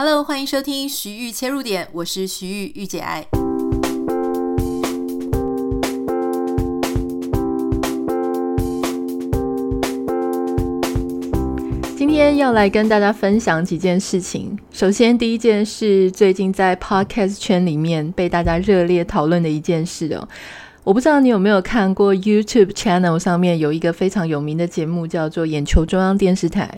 Hello，欢迎收听徐玉切入点，我是徐玉玉姐爱。今天要来跟大家分享几件事情。首先，第一件事，最近在 Podcast 圈里面被大家热烈讨论的一件事哦。我不知道你有没有看过 YouTube channel 上面有一个非常有名的节目，叫做《眼球中央电视台》。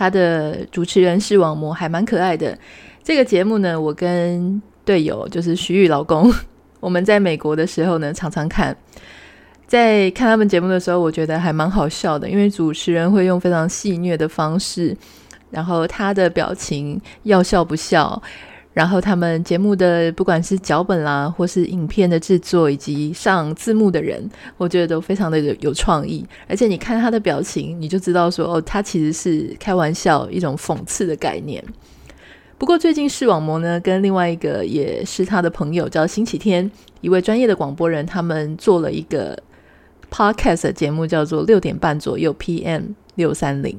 他的主持人视网膜还蛮可爱的。这个节目呢，我跟队友就是徐玉老公，我们在美国的时候呢，常常看。在看他们节目的时候，我觉得还蛮好笑的，因为主持人会用非常戏谑的方式，然后他的表情要笑不笑。然后他们节目的不管是脚本啦，或是影片的制作，以及上字幕的人，我觉得都非常的有有创意。而且你看他的表情，你就知道说，哦，他其实是开玩笑，一种讽刺的概念。不过最近视网膜呢，跟另外一个也是他的朋友叫星期天，一位专业的广播人，他们做了一个 podcast 的节目，叫做六点半左右 PM 六三零。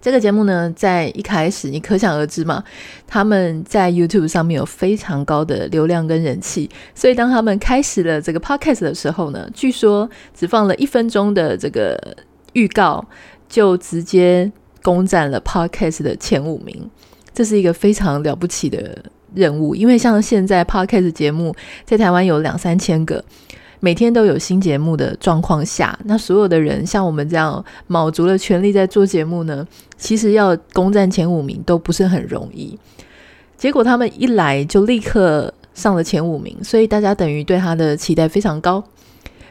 这个节目呢，在一开始你可想而知嘛，他们在 YouTube 上面有非常高的流量跟人气，所以当他们开始了这个 Podcast 的时候呢，据说只放了一分钟的这个预告，就直接攻占了 Podcast 的前五名，这是一个非常了不起的任务，因为像现在 Podcast 节目在台湾有两三千个。每天都有新节目的状况下，那所有的人像我们这样卯足了全力在做节目呢，其实要攻占前五名都不是很容易。结果他们一来就立刻上了前五名，所以大家等于对他的期待非常高。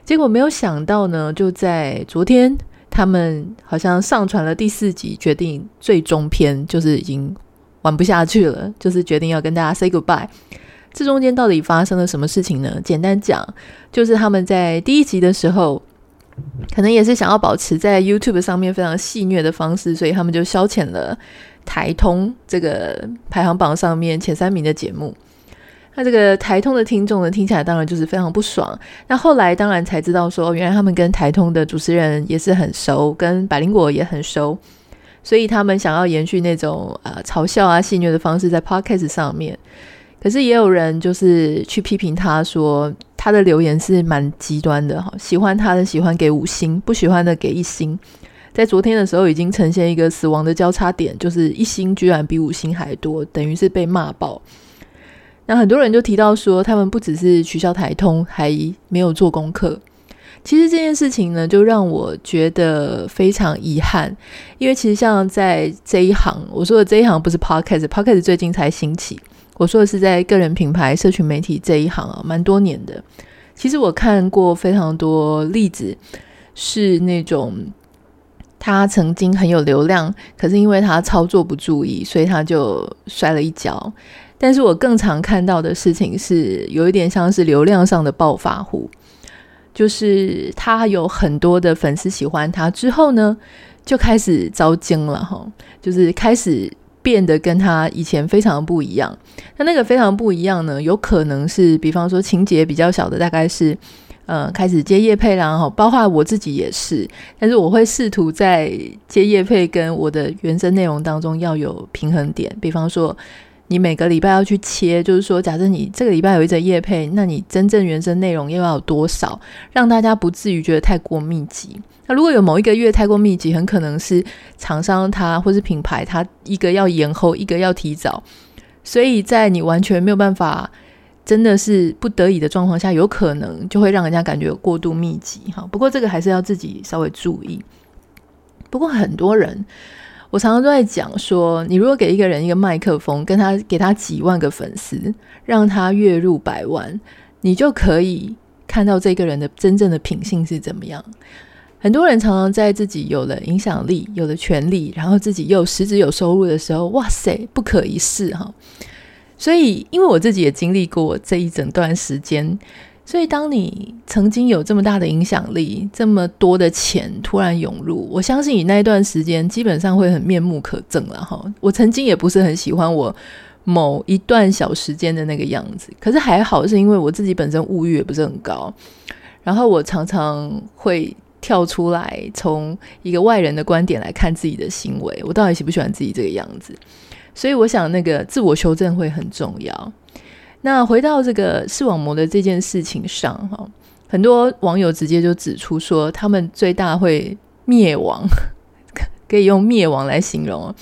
结果没有想到呢，就在昨天，他们好像上传了第四集，决定最终篇就是已经玩不下去了，就是决定要跟大家 say goodbye。这中间到底发生了什么事情呢？简单讲，就是他们在第一集的时候，可能也是想要保持在 YouTube 上面非常戏谑的方式，所以他们就消遣了台通这个排行榜上面前三名的节目。那这个台通的听众呢，听起来当然就是非常不爽。那后来当然才知道说，原来他们跟台通的主持人也是很熟，跟百灵果也很熟，所以他们想要延续那种呃嘲笑啊戏谑的方式，在 Podcast 上面。可是也有人就是去批评他说，他的留言是蛮极端的哈，喜欢他的喜欢给五星，不喜欢的给一星。在昨天的时候已经呈现一个死亡的交叉点，就是一星居然比五星还多，等于是被骂爆。那很多人就提到说，他们不只是取消台通，还没有做功课。其实这件事情呢，就让我觉得非常遗憾，因为其实像在这一行，我说的这一行不是 Podcast，Podcast 最近才兴起。我说的是在个人品牌、社群媒体这一行啊，蛮多年的。其实我看过非常多例子，是那种他曾经很有流量，可是因为他操作不注意，所以他就摔了一跤。但是我更常看到的事情是，有一点像是流量上的暴发户，就是他有很多的粉丝喜欢他之后呢，就开始遭惊了哈，就是开始。变得跟他以前非常不一样，那那个非常不一样呢，有可能是，比方说情节比较小的，大概是，呃，开始接叶配啦，然后包括我自己也是，但是我会试图在接叶配跟我的原生内容当中要有平衡点，比方说。你每个礼拜要去切，就是说，假设你这个礼拜有一则业配，那你真正原生内容又要有多少，让大家不至于觉得太过密集？那如果有某一个月太过密集，很可能是厂商他或是品牌他一个要延后，一个要提早，所以在你完全没有办法，真的是不得已的状况下，有可能就会让人家感觉过度密集哈。不过这个还是要自己稍微注意。不过很多人。我常常都在讲说，你如果给一个人一个麦克风，跟他给他几万个粉丝，让他月入百万，你就可以看到这个人的真正的品性是怎么样。很多人常常在自己有了影响力、有了权力，然后自己又实质有收入的时候，哇塞，不可一世哈！所以，因为我自己也经历过这一整段时间。所以，当你曾经有这么大的影响力，这么多的钱突然涌入，我相信你那一段时间基本上会很面目可憎了哈。我曾经也不是很喜欢我某一段小时间的那个样子，可是还好是因为我自己本身物欲也不是很高，然后我常常会跳出来，从一个外人的观点来看自己的行为，我到底喜不喜欢自己这个样子。所以我想那个自我修正会很重要。那回到这个视网膜的这件事情上，哈，很多网友直接就指出说，他们最大会灭亡，可以用灭亡来形容，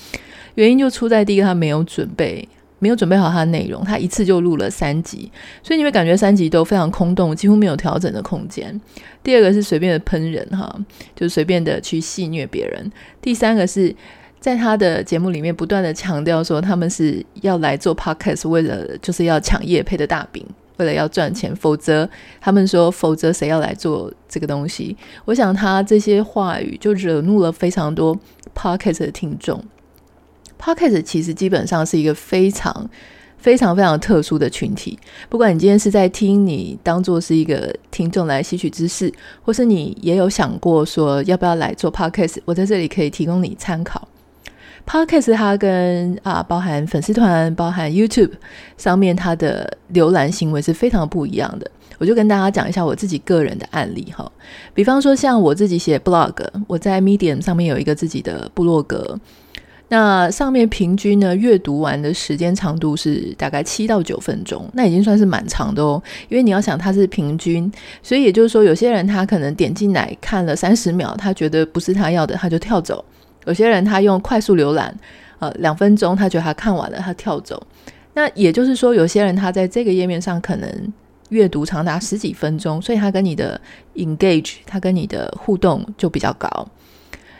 原因就出在第一个，他没有准备。没有准备好他的内容，他一次就录了三集，所以你会感觉三集都非常空洞，几乎没有调整的空间。第二个是随便的喷人哈，就随便的去戏谑别人。第三个是在他的节目里面不断的强调说他们是要来做 podcast，为了就是要抢业配的大饼，为了要赚钱，否则他们说否则谁要来做这个东西？我想他这些话语就惹怒了非常多 podcast 的听众。Podcast 其实基本上是一个非常、非常、非常特殊的群体。不管你今天是在听，你当做是一个听众来吸取知识，或是你也有想过说要不要来做 Podcast，我在这里可以提供你参考。Podcast 它跟啊包含粉丝团、包含 YouTube 上面它的浏览行为是非常不一样的。我就跟大家讲一下我自己个人的案例哈，比方说像我自己写 blog，我在 Medium 上面有一个自己的部落格。那上面平均呢，阅读完的时间长度是大概七到九分钟，那已经算是蛮长的哦。因为你要想它是平均，所以也就是说，有些人他可能点进来看了三十秒，他觉得不是他要的，他就跳走；有些人他用快速浏览，呃，两分钟他觉得他看完了，他跳走。那也就是说，有些人他在这个页面上可能阅读长达十几分钟，所以他跟你的 engage，他跟你的互动就比较高。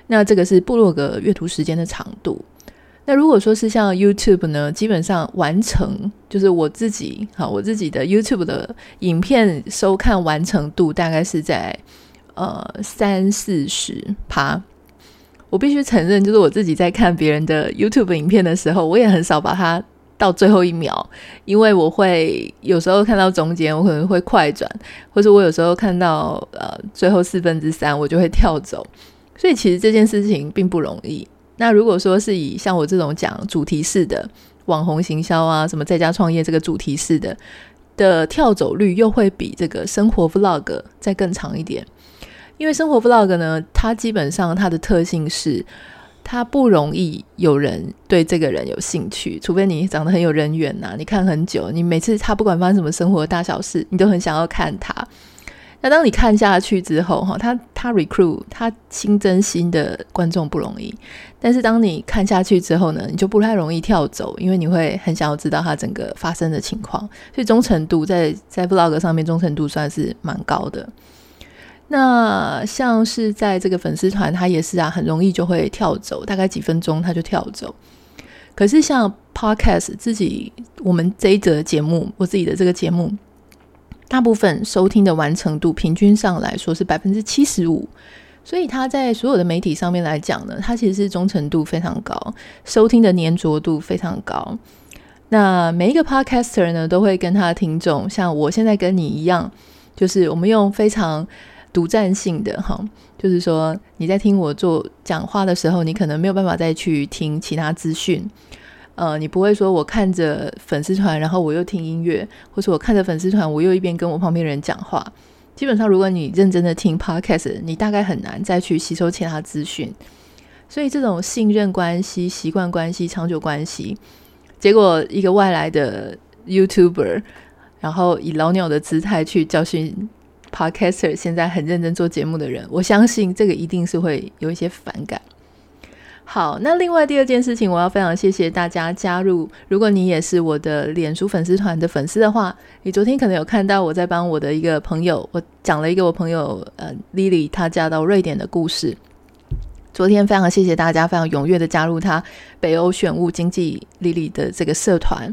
那这个是部落格阅读时间的长度。那如果说是像 YouTube 呢，基本上完成就是我自己好，我自己的 YouTube 的影片收看完成度大概是在呃三四十趴。我必须承认，就是我自己在看别人的 YouTube 影片的时候，我也很少把它到最后一秒，因为我会有时候看到中间，我可能会快转，或者我有时候看到呃最后四分之三，我就会跳走。所以其实这件事情并不容易。那如果说是以像我这种讲主题式的网红行销啊，什么在家创业这个主题式的的跳走率，又会比这个生活 vlog 再更长一点。因为生活 vlog 呢，它基本上它的特性是，它不容易有人对这个人有兴趣，除非你长得很有人缘呐，你看很久，你每次他不管发生什么生活大小事，你都很想要看他。那当你看下去之后，哈，他他 recruit 他新增新的观众不容易，但是当你看下去之后呢，你就不太容易跳走，因为你会很想要知道他整个发生的情况，所以忠诚度在在 vlog 上面忠诚度算是蛮高的。那像是在这个粉丝团，他也是啊，很容易就会跳走，大概几分钟他就跳走。可是像 podcast 自己，我们这一则节目，我自己的这个节目。大部分收听的完成度平均上来说是百分之七十五，所以他在所有的媒体上面来讲呢，他其实是忠诚度非常高，收听的粘着度非常高。那每一个 podcaster 呢，都会跟他的听众，像我现在跟你一样，就是我们用非常独占性的哈，就是说你在听我做讲话的时候，你可能没有办法再去听其他资讯。呃，你不会说我看着粉丝团，然后我又听音乐，或者我看着粉丝团，我又一边跟我旁边人讲话。基本上，如果你认真的听 podcast，你大概很难再去吸收其他资讯。所以，这种信任关系、习惯关系、长久关系，结果一个外来的 YouTuber，然后以老鸟的姿态去教训 podcaster，现在很认真做节目的人，我相信这个一定是会有一些反感。好，那另外第二件事情，我要非常谢谢大家加入。如果你也是我的脸书粉丝团的粉丝的话，你昨天可能有看到我在帮我的一个朋友，我讲了一个我朋友呃 Lily 她嫁到瑞典的故事。昨天非常谢谢大家，非常踊跃的加入她北欧选物经济 Lily 的这个社团。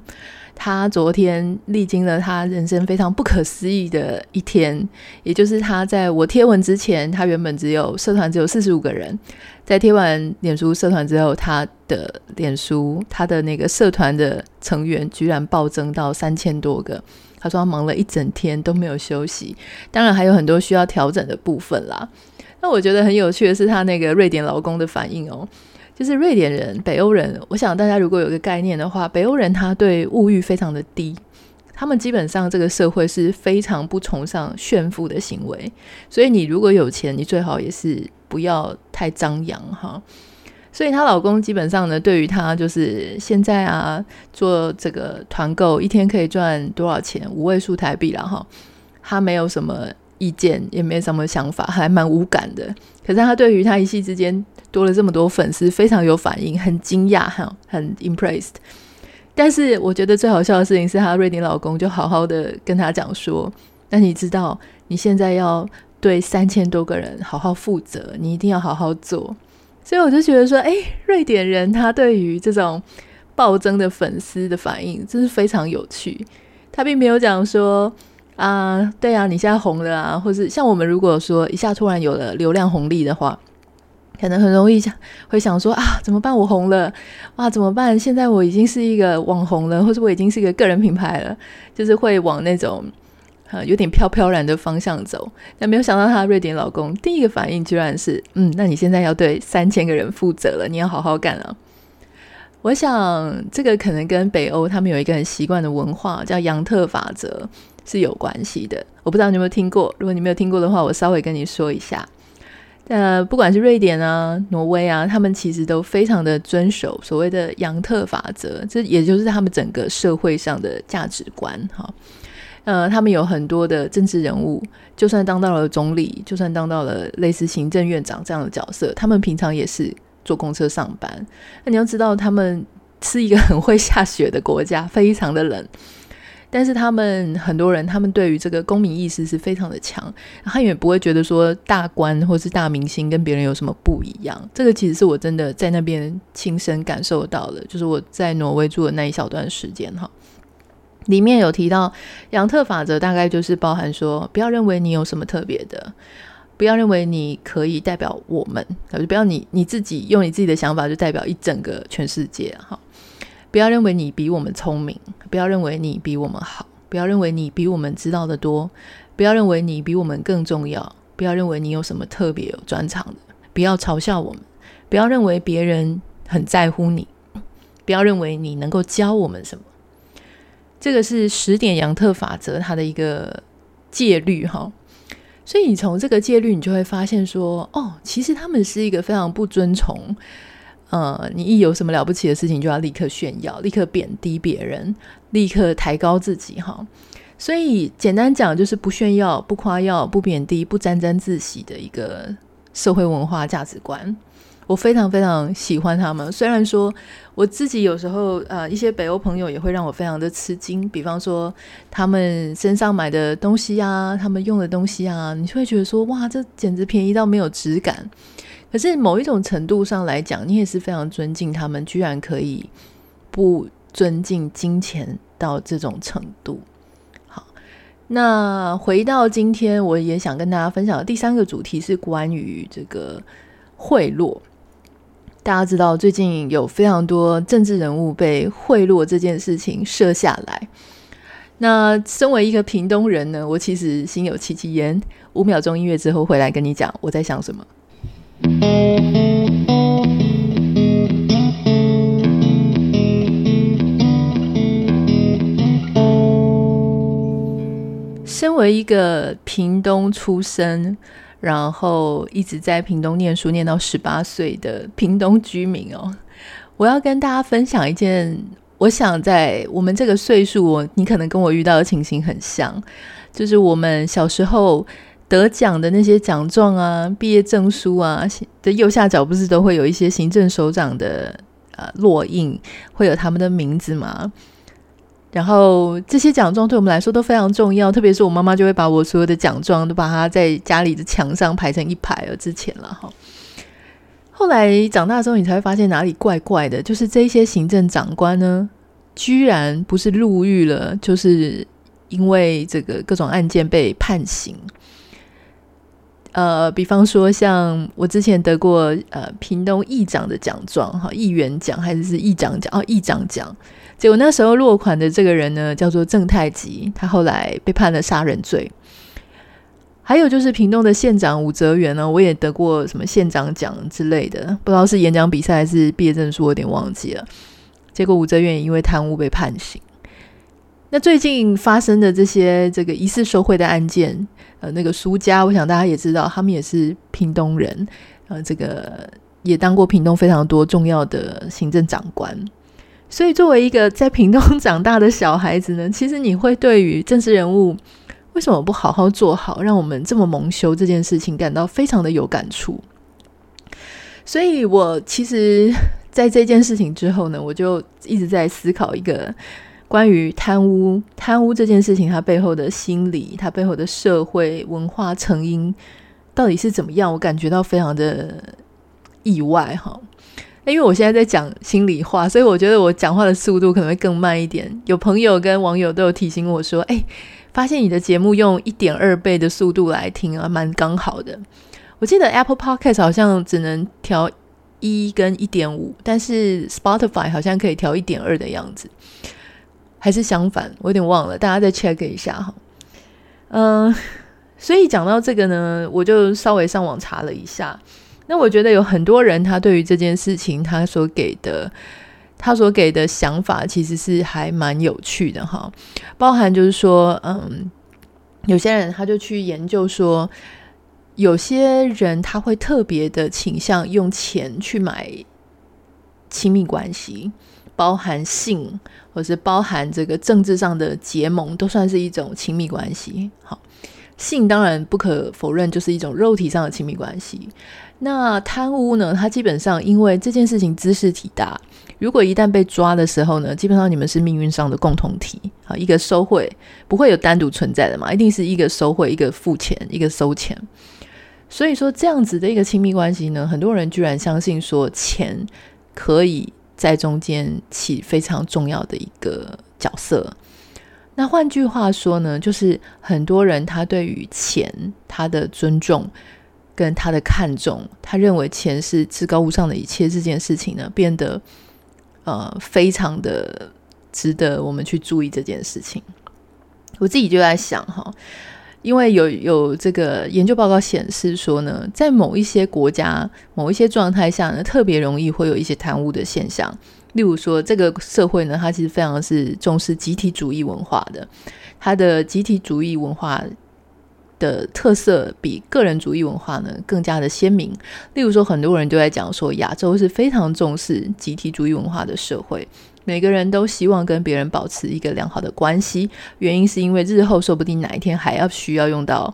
他昨天历经了他人生非常不可思议的一天，也就是他在我贴文之前，他原本只有社团只有四十五个人，在贴完脸书社团之后，他的脸书他的那个社团的成员居然暴增到三千多个。他说他忙了一整天都没有休息，当然还有很多需要调整的部分啦。那我觉得很有趣的是他那个瑞典劳工的反应哦。就是瑞典人、北欧人，我想大家如果有个概念的话，北欧人他对物欲非常的低，他们基本上这个社会是非常不崇尚炫富的行为，所以你如果有钱，你最好也是不要太张扬哈。所以她老公基本上呢，对于她就是现在啊，做这个团购一天可以赚多少钱，五位数台币了哈，他没有什么意见，也没什么想法，还蛮无感的。可是他对于他一夕之间多了这么多粉丝，非常有反应，很惊讶哈，很 impressed。但是我觉得最好笑的事情是，她瑞典老公就好好的跟她讲说：“那你知道你现在要对三千多个人好好负责，你一定要好好做。”所以我就觉得说，哎，瑞典人他对于这种暴增的粉丝的反应真是非常有趣。他并没有讲说啊，对啊，你现在红了啊，或是像我们如果说一下突然有了流量红利的话，可能很容易想会想说啊，怎么办？我红了，哇，怎么办？现在我已经是一个网红了，或者我已经是一个个人品牌了，就是会往那种。呃，有点飘飘然的方向走，但没有想到她瑞典老公第一个反应居然是，嗯，那你现在要对三千个人负责了，你要好好干啊！我想这个可能跟北欧他们有一个很习惯的文化，叫杨特法则是有关系的。我不知道你有没有听过，如果你没有听过的话，我稍微跟你说一下。呃，不管是瑞典啊、挪威啊，他们其实都非常的遵守所谓的杨特法则，这也就是他们整个社会上的价值观，哈。呃，他们有很多的政治人物，就算当到了总理，就算当到了类似行政院长这样的角色，他们平常也是坐公车上班。那你要知道，他们是一个 很会下雪的国家，非常的冷，但是他们很多人，他们对于这个公民意识是非常的强，他也不会觉得说大官或是大明星跟别人有什么不一样。这个其实是我真的在那边亲身感受到的，就是我在挪威住的那一小段时间哈。里面有提到杨特法则，大概就是包含说，不要认为你有什么特别的，不要认为你可以代表我们，就不要你你自己用你自己的想法就代表一整个全世界哈。不要认为你比我们聪明，不要认为你比我们好，不要认为你比我们知道的多，不要认为你比我们更重要，不要认为你有什么特别有专长的，不要嘲笑我们，不要认为别人很在乎你，不要认为你能够教我们什么。这个是十点杨特法则，它的一个戒律哈，所以你从这个戒律，你就会发现说，哦，其实他们是一个非常不遵从，呃，你一有什么了不起的事情，就要立刻炫耀，立刻贬低别人，立刻抬高自己哈。所以简单讲，就是不炫耀、不夸耀、不贬低、不沾沾自喜的一个社会文化价值观。我非常非常喜欢他们，虽然说我自己有时候呃一些北欧朋友也会让我非常的吃惊，比方说他们身上买的东西啊，他们用的东西啊，你就会觉得说哇，这简直便宜到没有质感。可是某一种程度上来讲，你也是非常尊敬他们，居然可以不尊敬金钱到这种程度。好，那回到今天，我也想跟大家分享的第三个主题是关于这个贿赂。大家知道，最近有非常多政治人物被贿赂这件事情设下来。那身为一个屏东人呢，我其实心有戚戚焉。五秒钟音乐之后回来跟你讲我在想什么。身为一个屏东出生。然后一直在屏东念书，念到十八岁的屏东居民哦，我要跟大家分享一件，我想在我们这个岁数，我你可能跟我遇到的情形很像，就是我们小时候得奖的那些奖状啊、毕业证书啊的右下角，不是都会有一些行政首长的呃落印，会有他们的名字吗？然后这些奖状对我们来说都非常重要，特别是我妈妈就会把我所有的奖状都把它在家里的墙上排成一排了。之前了哈，后来长大之后，你才会发现哪里怪怪的，就是这些行政长官呢，居然不是入狱了，就是因为这个各种案件被判刑。呃，比方说像我之前得过呃屏东议长的奖状哈，议员奖还是是议长奖哦，议长奖。结果那时候落款的这个人呢，叫做郑太吉，他后来被判了杀人罪。还有就是屏东的县长武则元呢，我也得过什么县长奖之类的，不知道是演讲比赛还是毕业证书，我有点忘记了。结果武则元也因为贪污被判刑。那最近发生的这些这个疑似受贿的案件，呃，那个苏家，我想大家也知道，他们也是屏东人，呃，这个也当过屏东非常多重要的行政长官，所以作为一个在屏东长大的小孩子呢，其实你会对于政治人物为什么不好好做好，让我们这么蒙羞这件事情感到非常的有感触。所以我其实在这件事情之后呢，我就一直在思考一个关于贪污、贪污这件事情它背后的心理、它背后的社会文化成因到底是怎么样，我感觉到非常的。意外哈，因为我现在在讲心里话，所以我觉得我讲话的速度可能会更慢一点。有朋友跟网友都有提醒我说：“哎，发现你的节目用一点二倍的速度来听啊，蛮刚好的。”我记得 Apple Podcast 好像只能调一跟一点五，但是 Spotify 好像可以调一点二的样子，还是相反，我有点忘了，大家再 check 一下哈。嗯，所以讲到这个呢，我就稍微上网查了一下。那我觉得有很多人，他对于这件事情，他所给的，他所给的想法，其实是还蛮有趣的哈。包含就是说，嗯，有些人他就去研究说，有些人他会特别的倾向用钱去买亲密关系，包含性，或是包含这个政治上的结盟，都算是一种亲密关系。好。性当然不可否认，就是一种肉体上的亲密关系。那贪污呢？它基本上因为这件事情兹事体大，如果一旦被抓的时候呢，基本上你们是命运上的共同体啊。一个收贿不会有单独存在的嘛，一定是一个收贿，一个付钱，一个收钱。所以说这样子的一个亲密关系呢，很多人居然相信说钱可以在中间起非常重要的一个角色。那换句话说呢，就是很多人他对于钱他的尊重跟他的看重，他认为钱是至高无上的一切，这件事情呢，变得呃非常的值得我们去注意这件事情。我自己就在想哈，因为有有这个研究报告显示说呢，在某一些国家、某一些状态下呢，特别容易会有一些贪污的现象。例如说，这个社会呢，它其实非常是重视集体主义文化的，它的集体主义文化的特色比个人主义文化呢更加的鲜明。例如说，很多人都在讲说，亚洲是非常重视集体主义文化的社会，每个人都希望跟别人保持一个良好的关系，原因是因为日后说不定哪一天还要需要用到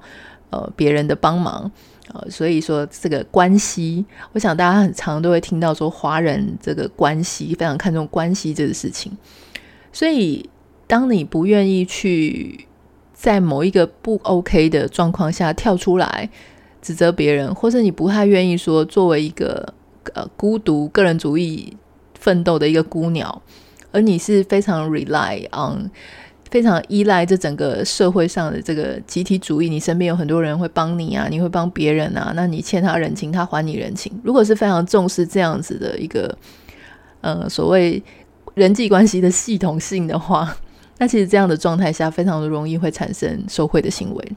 呃别人的帮忙。呃，所以说这个关系，我想大家很常都会听到说，华人这个关系非常看重关系这个事情。所以，当你不愿意去在某一个不 OK 的状况下跳出来指责别人，或者你不太愿意说作为一个呃孤独个人主义奋斗的一个孤鸟，而你是非常 rely on。非常依赖这整个社会上的这个集体主义，你身边有很多人会帮你啊，你会帮别人啊，那你欠他人情，他还你人情。如果是非常重视这样子的一个呃所谓人际关系的系统性的话，那其实这样的状态下，非常的容易会产生受贿的行为。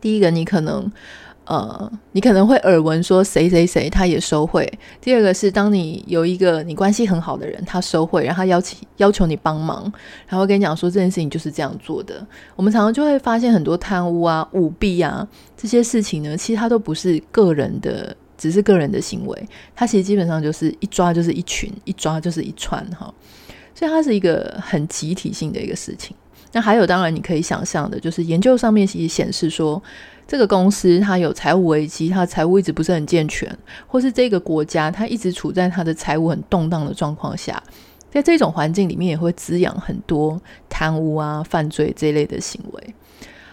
第一个，你可能。呃，你可能会耳闻说谁谁谁他也收贿。第二个是，当你有一个你关系很好的人，他收贿，然后他邀请要求你帮忙，然后跟你讲说这件事情就是这样做的。我们常常就会发现很多贪污啊、舞弊啊这些事情呢，其实它都不是个人的，只是个人的行为，它其实基本上就是一抓就是一群，一抓就是一串哈。所以它是一个很集体性的一个事情。那还有，当然你可以想象的，就是研究上面其实显示说。这个公司它有财务危机，它的财务一直不是很健全，或是这个国家它一直处在它的财务很动荡的状况下，在这种环境里面也会滋养很多贪污啊、犯罪这一类的行为。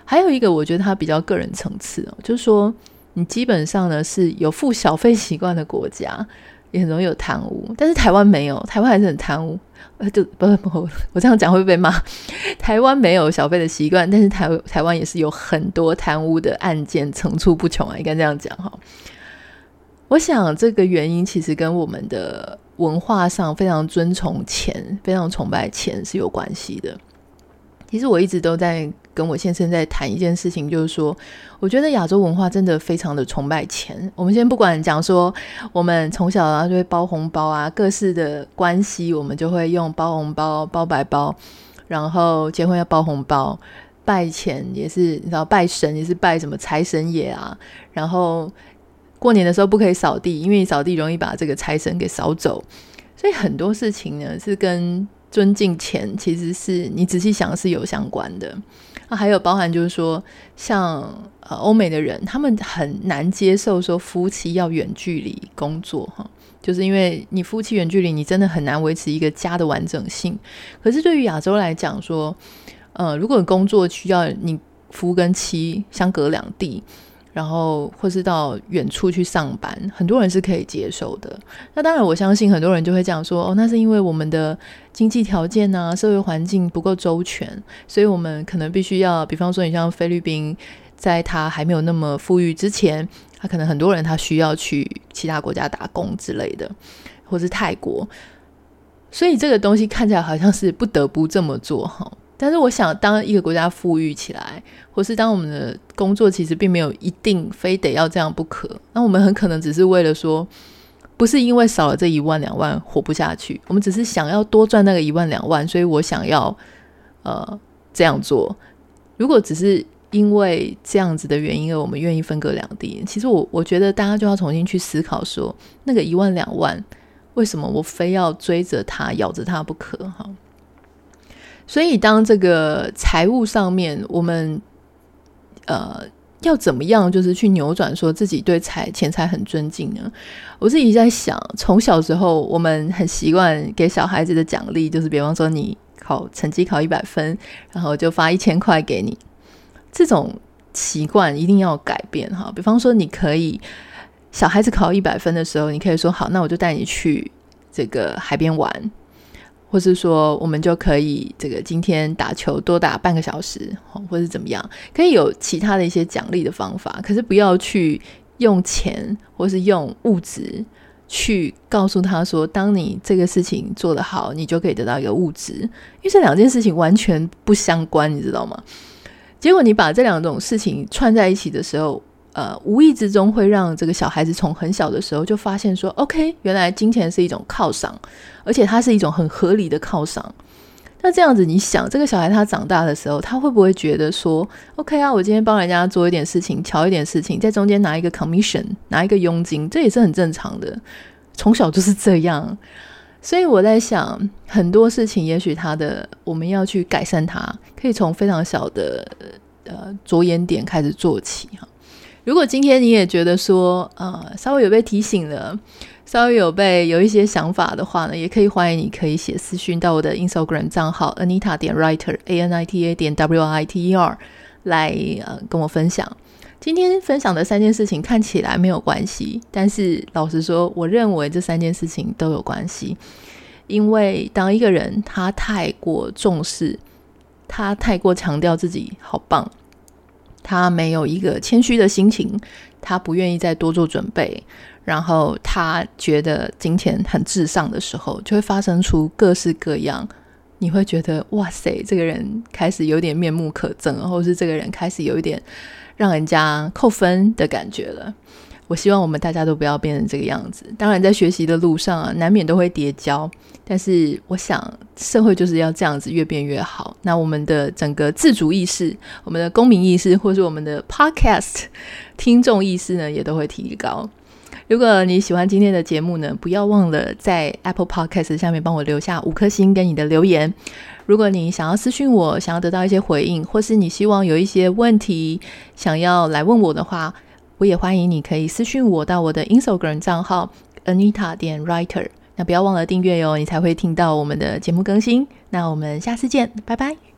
还有一个，我觉得它比较个人层次哦，就是说你基本上呢是有付小费习惯的国家，也很容易有贪污，但是台湾没有，台湾还是很贪污。呃，就不不，我这样讲会不会被骂？台湾没有小费的习惯，但是台台湾也是有很多贪污的案件层出不穷啊，应该这样讲哈。我想这个原因其实跟我们的文化上非常尊崇钱、非常崇拜钱是有关系的。其实我一直都在跟我先生在谈一件事情，就是说，我觉得亚洲文化真的非常的崇拜钱。我们先不管讲说，我们从小啊就会包红包啊，各式的关系我们就会用包红包、包白包，然后结婚要包红包，拜钱也是，你知道拜神也是拜什么财神爷啊，然后过年的时候不可以扫地，因为扫地容易把这个财神给扫走。所以很多事情呢，是跟尊敬钱，其实是你仔细想是有相关的。那还有包含就是说，像呃欧美的人，他们很难接受说夫妻要远距离工作哈，就是因为你夫妻远距离，你真的很难维持一个家的完整性。可是对于亚洲来讲说，呃，如果工作需要你夫跟妻相隔两地。然后或是到远处去上班，很多人是可以接受的。那当然，我相信很多人就会讲说：“哦，那是因为我们的经济条件啊、社会环境不够周全，所以我们可能必须要，比方说，你像菲律宾，在他还没有那么富裕之前，他可能很多人他需要去其他国家打工之类的，或是泰国。所以这个东西看起来好像是不得不这么做哈。”但是我想，当一个国家富裕起来，或是当我们的工作其实并没有一定非得要这样不可，那我们很可能只是为了说，不是因为少了这一万两万活不下去，我们只是想要多赚那个一万两万，所以我想要呃这样做。如果只是因为这样子的原因而我们愿意分隔两地，其实我我觉得大家就要重新去思考说，那个一万两万为什么我非要追着它咬着它不可？哈。所以，当这个财务上面，我们呃要怎么样，就是去扭转，说自己对财钱财很尊敬呢？我自己在想，从小时候，我们很习惯给小孩子的奖励，就是比方说你考成绩考一百分，然后就发一千块给你。这种习惯一定要改变哈。比方说，你可以小孩子考一百分的时候，你可以说好，那我就带你去这个海边玩。或是说，我们就可以这个今天打球多打半个小时，或是怎么样，可以有其他的一些奖励的方法。可是不要去用钱，或是用物质去告诉他说，当你这个事情做得好，你就可以得到一个物质，因为这两件事情完全不相关，你知道吗？结果你把这两种事情串在一起的时候。呃，无意之中会让这个小孩子从很小的时候就发现说，OK，原来金钱是一种犒赏，而且它是一种很合理的犒赏。那这样子，你想，这个小孩他长大的时候，他会不会觉得说，OK 啊，我今天帮人家做一点事情，瞧一点事情，在中间拿一个 commission，拿一个佣金，这也是很正常的。从小就是这样，所以我在想，很多事情，也许他的我们要去改善它，可以从非常小的呃着眼点开始做起哈。如果今天你也觉得说，呃，稍微有被提醒了，稍微有被有一些想法的话呢，也可以欢迎你可以写私讯到我的 Instagram 账号 Anita 点 Writer A N I T A 点 W I T E R 来呃跟我分享。今天分享的三件事情看起来没有关系，但是老实说，我认为这三件事情都有关系，因为当一个人他太过重视，他太过强调自己好棒。他没有一个谦虚的心情，他不愿意再多做准备，然后他觉得金钱很至上的时候，就会发生出各式各样。你会觉得哇塞，这个人开始有点面目可憎，或者是这个人开始有一点让人家扣分的感觉了。我希望我们大家都不要变成这个样子。当然，在学习的路上啊，难免都会跌跤。但是，我想社会就是要这样子越变越好。那我们的整个自主意识、我们的公民意识，或是我们的 Podcast 听众意识呢，也都会提高。如果你喜欢今天的节目呢，不要忘了在 Apple Podcast 下面帮我留下五颗星跟你的留言。如果你想要私讯我，想要得到一些回应，或是你希望有一些问题想要来问我的话，我也欢迎你可以私讯我到我的 Instagram 账号 Anita 点 Writer，那不要忘了订阅哟，你才会听到我们的节目更新。那我们下次见，拜拜。